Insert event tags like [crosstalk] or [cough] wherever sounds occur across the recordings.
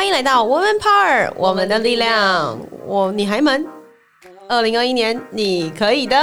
欢迎来到 Woman Power，我们的力量，我女孩们，二零二一年你可以的。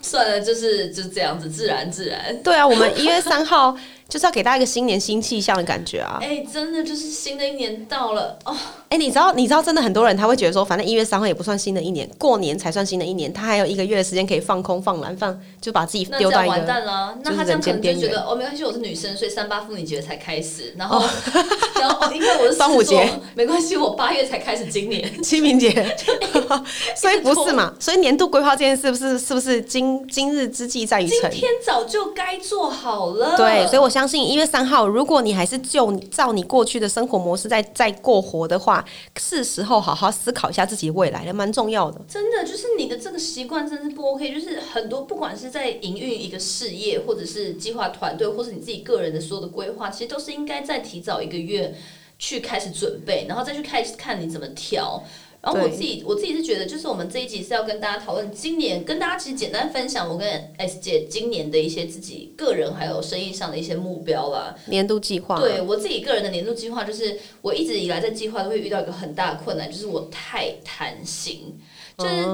算了，就是就这样子，自然自然。对啊，我们一月三号就是要给大家一个新年新气象的感觉啊。哎，真的就是新的一年到了哦。哎，你知道，你知道，真的很多人他会觉得说，反正一月三号也不算新的一年，过年才算新的一年，他还有一个月的时间可以放空、放懒、放，就把自己丢到一个完蛋了。那他这样可能就觉得哦，没关系，我是女生，所以三八妇女节才开始，然后 [laughs] 然后因为我是 [laughs] 端午节，没关系，我八月才开始今年清明节，[laughs] 所以不是嘛？所以年度规划这件事，不是是不是今今日之计在于晨？今天早就该做好了。对，所以我相信一月三号，如果你还是就照你过去的生活模式在在过活的话，是。时候好好思考一下自己未来，也蛮重要的。真的，就是你的这个习惯真是不 OK。就是很多，不管是在营运一个事业，或者是计划团队，或是你自己个人的所有的规划，其实都是应该在提早一个月去开始准备，然后再去开始看你怎么调。然后我自己，我自己是觉得，就是我们这一集是要跟大家讨论今年，跟大家其实简单分享我跟 S 姐今年的一些自己个人还有生意上的一些目标啦。年度计划。对我自己个人的年度计划，就是我一直以来在计划都会遇到一个很大的困难，就是我太贪心。就是，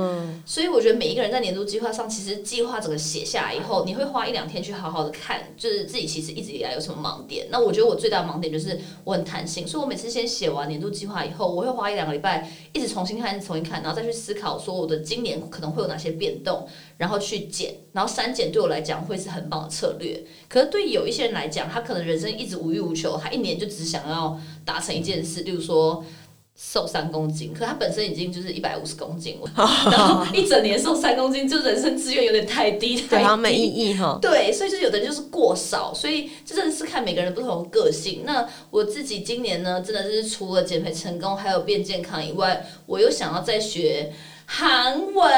所以我觉得每一个人在年度计划上，其实计划整个写下来以后，你会花一两天去好好的看，就是自己其实一直以来有什么盲点。那我觉得我最大的盲点就是我很贪心，所以我每次先写完年度计划以后，我会花一两个礼拜一直重新看，重新看，然后再去思考说我的今年可能会有哪些变动，然后去减，然后删减对我来讲会是很棒的策略。可是对有一些人来讲，他可能人生一直无欲无求，他一年就只想要达成一件事，例如说。瘦三公斤，可他本身已经就是一百五十公斤了，然后一整年瘦三公斤，就人生资源有点太低，对，好没意义哈。对，所以就有的人就是过少，所以这真的是看每个人不同的个性。那我自己今年呢，真的是除了减肥成功，还有变健康以外，我又想要再学韩文。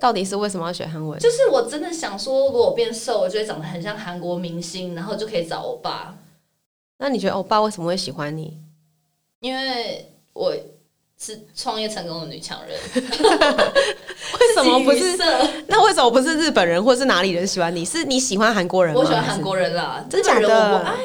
到底是为什么要学韩文？就是我真的想说，如果我变瘦，我就会长得很像韩国明星，然后就可以找欧巴。那你觉得欧巴为什么会喜欢你？因为。我是创业成功的女强人，[laughs] 为什么不是？那为什么不是日本人或是哪里人喜欢你？是你喜欢韩国人？我喜欢韩国人啦，真假的？哎呀，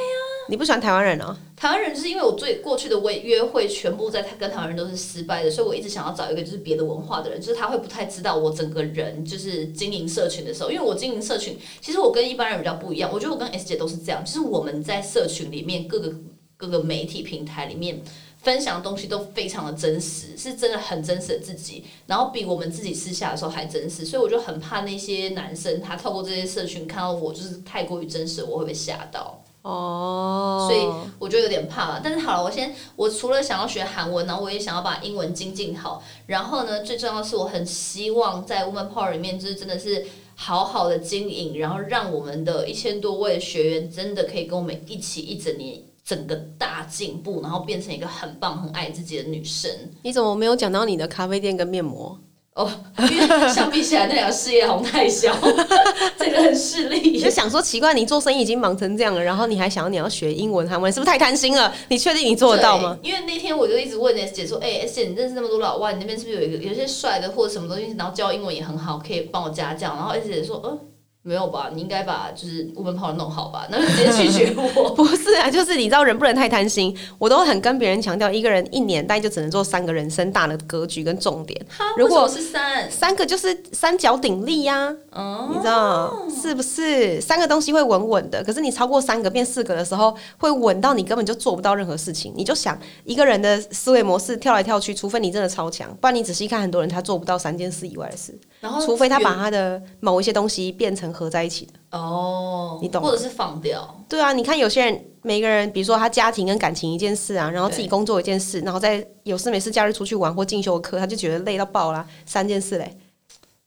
你不喜欢台湾人哦？台湾人就是因为我最过去的约约会全部在他跟台湾人都是失败的，所以我一直想要找一个就是别的文化的人，就是他会不太知道我整个人就是经营社群的时候，因为我经营社群，其实我跟一般人比较不一样。我觉得我跟 S 姐都是这样，就是我们在社群里面各个各个媒体平台里面。分享的东西都非常的真实，是真的很真实的自己，然后比我们自己私下的时候还真实，所以我就很怕那些男生他透过这些社群看到我就是太过于真实，我会被吓到哦，所以我就有点怕了。但是好了，我先我除了想要学韩文，然后我也想要把英文精进好，然后呢，最重要的是我很希望在 Woman Power 里面就是真的是好好的经营，然后让我们的一千多位学员真的可以跟我们一起一整年。整个大进步，然后变成一个很棒、很爱自己的女生。你怎么没有讲到你的咖啡店跟面膜？哦，因为相比起来，那两个事业红太小，[laughs] 这个很势利。就想说奇怪，你做生意已经忙成这样了，然后你还想要你要学英文、韩文，是不是太贪心了？你确定你做得到吗？因为那天我就一直问 S 姐说：“哎，S 姐，你认识那么多老外，你那边是不是有一个有些帅的或者什么东西？然后教英文也很好，可以帮我家教。”然后 S 姐说：“嗯。”没有吧？你应该把就是五本跑弄好吧？那就直接拒绝我。[laughs] 不是啊，就是你知道人不能太贪心。我都很跟别人强调，一个人一年大概就只能做三个人生大的格局跟重点。如果是三三个，就是三角鼎立呀。哦，你知道是不是？三个东西会稳稳的，可是你超过三个变四个的时候，会稳到你根本就做不到任何事情。你就想一个人的思维模式跳来跳去，除非你真的超强，不然你仔细看很多人他做不到三件事以外的事。然后，除非他把他的某一些东西变成。合在一起的哦，你懂，或者是放掉。对啊，你看有些人，每个人，比如说他家庭跟感情一件事啊，然后自己工作一件事，然后再有事没事假日出去玩或进修课，他就觉得累到爆啦。三件事嘞。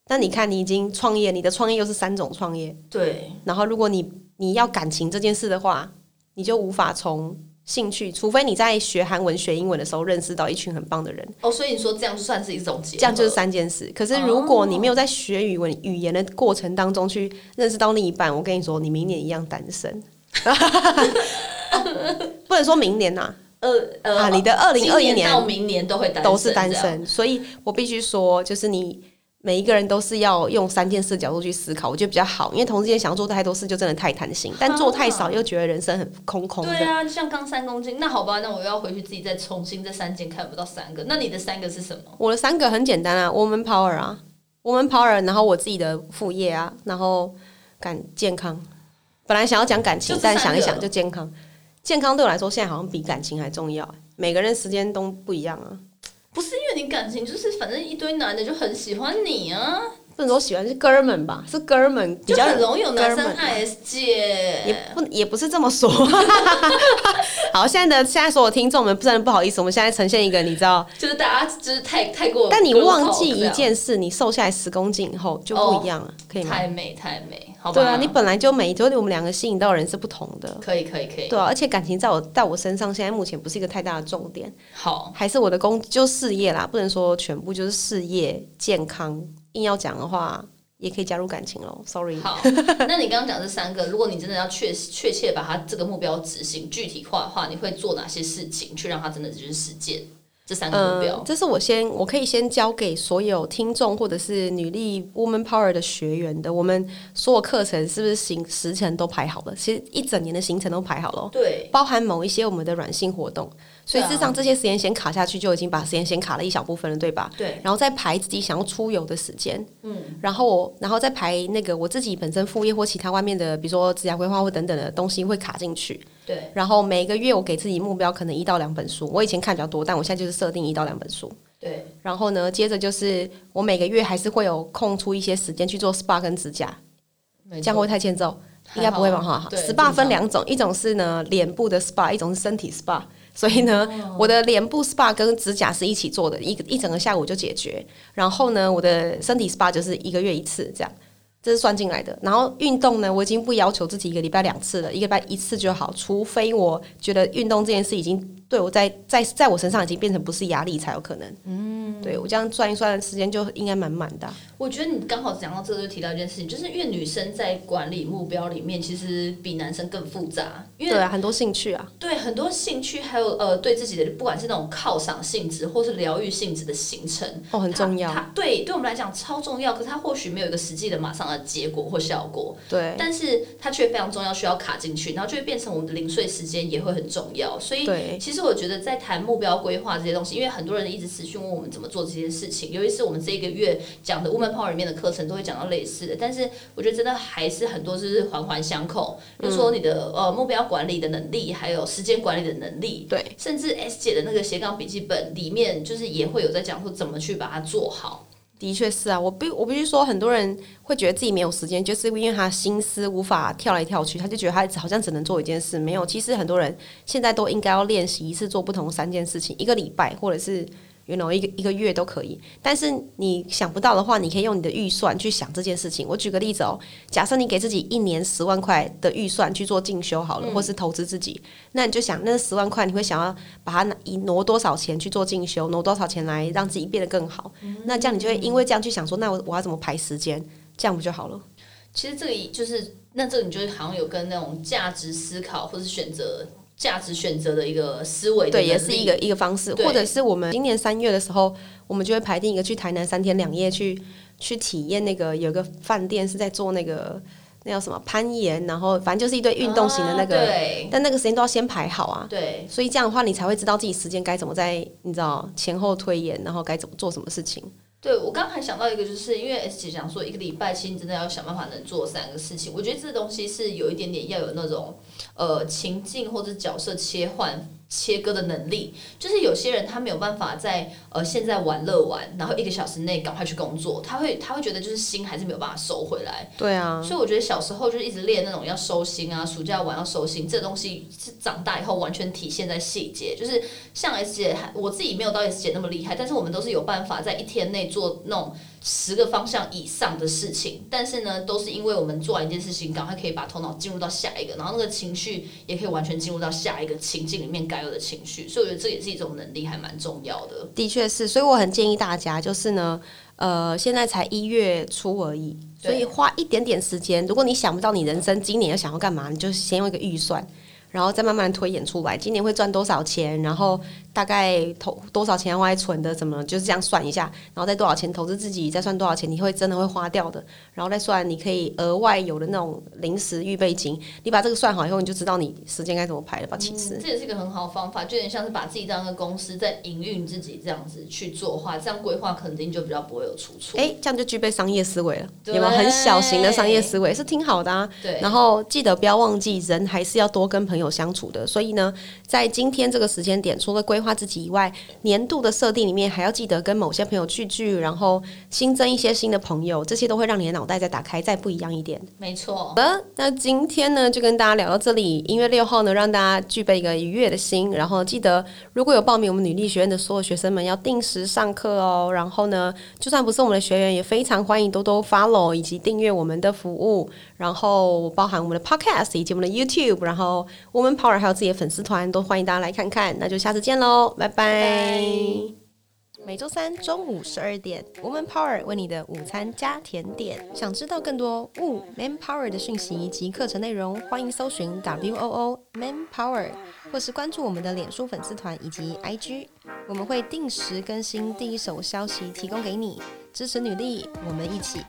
那你看，你已经创业，你的创业又是三种创业，对。然后如果你你要感情这件事的话，你就无法从。兴趣，除非你在学韩文、学英文的时候认识到一群很棒的人。哦，所以你说这样就算是一种结，这样就是三件事。可是如果你没有在学语文语言的过程当中去认识到另一半，我跟你说，你明年一样单身。[laughs] 不能说明年呐，呃呃啊，你的二零二一年到明年都会都是单身，所以我必须说，就是你每一个人都是要用三件事角度去思考，我觉得比较好。因为同时间想要做太多事，就真的太贪心；但做太少，又觉得人生很空空的。对啊，像刚三公斤，那好吧，那我要回去自己再重新这三件，看不到三个。那你的三个是什么？我的三个很简单啊，woman power 啊，woman power，然后我自己的副业啊，然后感健康。本来想要讲感情，但想一想就健康。健康对我来说，现在好像比感情还重要。每个人时间都不一样啊。不是因为你感情，就是反正一堆男的就很喜欢你啊。不能说喜欢是哥们吧，是哥们比较容易有男生爱 S 姐。也不也不是这么说。[laughs] 好，现在的现在所有听众们，不然不好意思，我们现在呈现一个你知道，就是大家就是太太过。但你忘记一件事，你瘦下来十公斤以后就不一样了，可以吗？太美太美，好吧对啊，你本来就美，就是我们两个吸引到人是不同的。可以可以可以。对啊，而且感情在我在我身上，现在目前不是一个太大的重点。好，还是我的工就事业啦，不能说全部就是事业健康。硬要讲的话，也可以加入感情喽。Sorry。好，那你刚刚讲这三个，如果你真的要确确切把它这个目标执行具体化的话，你会做哪些事情去让它真的就是实践这三个目标？这是我先我可以先交给所有听众或者是女力 Woman Power 的学员的。我们所有课程是不是行时程都排好了？其实一整年的行程都排好了，对，包含某一些我们的软性活动。所以事实上，这些时间先卡下去，就已经把时间先卡了一小部分了，对吧？对。然后再排自己想要出游的时间，嗯。然后我，然后再排那个我自己本身副业或其他外面的，比如说职业规划或等等的东西会卡进去。对。然后每个月我给自己目标可能一到两本书，我以前看比较多，但我现在就是设定一到两本书。对。然后呢，接着就是我每个月还是会有空出一些时间去做 SPA 跟指甲，这样会太欠揍？应该不会吧？哈，SPA 分两种，一种是呢脸部的 SPA，一种是身体 SPA。所以呢，我的脸部 SPA 跟指甲是一起做的，一个一整个下午就解决。然后呢，我的身体 SPA 就是一个月一次，这样这是算进来的。然后运动呢，我已经不要求自己一个礼拜两次了，一个礼拜一次就好，除非我觉得运动这件事已经。对我在在在我身上已经变成不是压力才有可能。嗯，对我这样算一算时间就应该满满的。我觉得你刚好讲到这个就提到一件事情，就是因为女生在管理目标里面其实比男生更复杂，因为对很多兴趣啊，对很多兴趣还有呃对自己的不管是那种犒赏性质或是疗愈性质的行程哦很重要，它对对我们来讲超重要，可是它或许没有一个实际的马上的结果或效果，对，但是它却非常重要，需要卡进去，然后就会变成我们的零碎时间也会很重要，所以其实我觉得在谈目标规划这些东西，因为很多人一直持续问我们怎么做这些事情，尤其是我们这一个月讲的 Woman Power 里面的课程。都会讲到类似的，但是我觉得真的还是很多就是环环相扣。比如说你的呃目标管理的能力，还有时间管理的能力，对，甚至 S 姐的那个斜杠笔记本里面，就是也会有在讲说怎么去把它做好。的确是啊，我必我必须说，很多人会觉得自己没有时间，就是因为他心思无法跳来跳去，他就觉得他好像只能做一件事。没有，其实很多人现在都应该要练习一次做不同三件事情，一个礼拜或者是。一个一个月都可以，但是你想不到的话，你可以用你的预算去想这件事情。我举个例子哦，假设你给自己一年十万块的预算去做进修好了，或是投资自己，那你就想那十万块，你会想要把它拿挪多少钱去做进修，挪多少钱来让自己变得更好？那这样你就会因为这样去想说，那我我要怎么排时间？这样不就好了？其实这个就是那这个你就好像有跟那种价值思考或是选择。价值选择的一个思维，对，也是一个一个方式，或者是我们今年三月的时候，我们就会排定一个去台南三天两夜去去体验那个有个饭店是在做那个那叫什么攀岩，然后反正就是一堆运动型的那个，但那个时间都要先排好啊，对，所以这样的话你才会知道自己时间该怎么在你知道前后推演，然后该怎么做什么事情。对，我刚还想到一个，就是因为 S 姐讲说一个礼拜其实你真的要想办法能做三个事情，我觉得这东西是有一点点要有那种呃情境或者角色切换。切割的能力，就是有些人他没有办法在呃现在玩乐完，然后一个小时内赶快去工作，他会他会觉得就是心还是没有办法收回来。对啊，所以我觉得小时候就一直练那种要收心啊，暑假玩要收心，这东西是长大以后完全体现在细节。就是像 S 姐，我自己没有到 S 姐那么厉害，但是我们都是有办法在一天内做那种。十个方向以上的事情，但是呢，都是因为我们做完一件事情，赶快可以把头脑进入到下一个，然后那个情绪也可以完全进入到下一个情境里面该有的情绪，所以我觉得这也是一种能力，还蛮重要的。的确是，所以我很建议大家，就是呢，呃，现在才一月初而已，所以花一点点时间，如果你想不到你人生今年要想要干嘛，你就先用一个预算。然后再慢慢推演出来，今年会赚多少钱，然后大概投多少钱要花在存的，怎么就是这样算一下，然后再多少钱投资自己，再算多少钱你会真的会花掉的，然后再算你可以额外有的那种临时预备金，你把这个算好以后，你就知道你时间该怎么排了吧？其实、这也是一个很好的方法，就有点像是把自己当个公司在营运自己这样子去做的话，这样规划肯定就比较不会有出错。哎，这样就具备商业思维了，有对没有很小型的商业思维？是挺好的啊？对，然后记得不要忘记，人还是要多跟朋友相处的。所以呢，在今天这个时间点，除了规划自己以外，年度的设定里面还要记得跟某些朋友聚聚，然后新增一些新的朋友，这些都会让你的脑袋再打开，再不一样一点。没错好。的，那今天呢就跟大家聊到这里。一月六号呢，让大家具备一个愉悦的心，然后记得如果有报名我们女力学院的所有学生们，要定时上课哦。然后呢，就算不是我们的学员，也非常欢迎多多 follow 以及订阅我们的服务，然后包含我们的 podcast 以及我们的 YouTube，然后 Woman Power 还有自己的粉丝团，都欢迎大家来看看。那就下次见喽，拜拜。每周三中午十二点，Woman Power 为你的午餐加甜点。想知道更多 Wo Man Power 的讯息及课程内容，欢迎搜寻 W O O Man Power，或是关注我们的脸书粉丝团以及 IG，我们会定时更新第一手消息，提供给你支持女力，我们一起